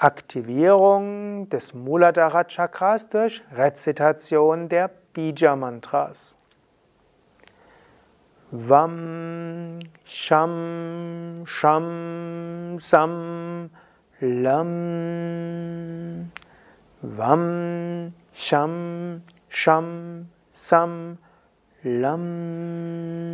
Aktivierung des Muladhara Chakras durch Rezitation der Bija Mantras. Vam Sham Sham Sam Lam Vam Sham Sham Sam Lam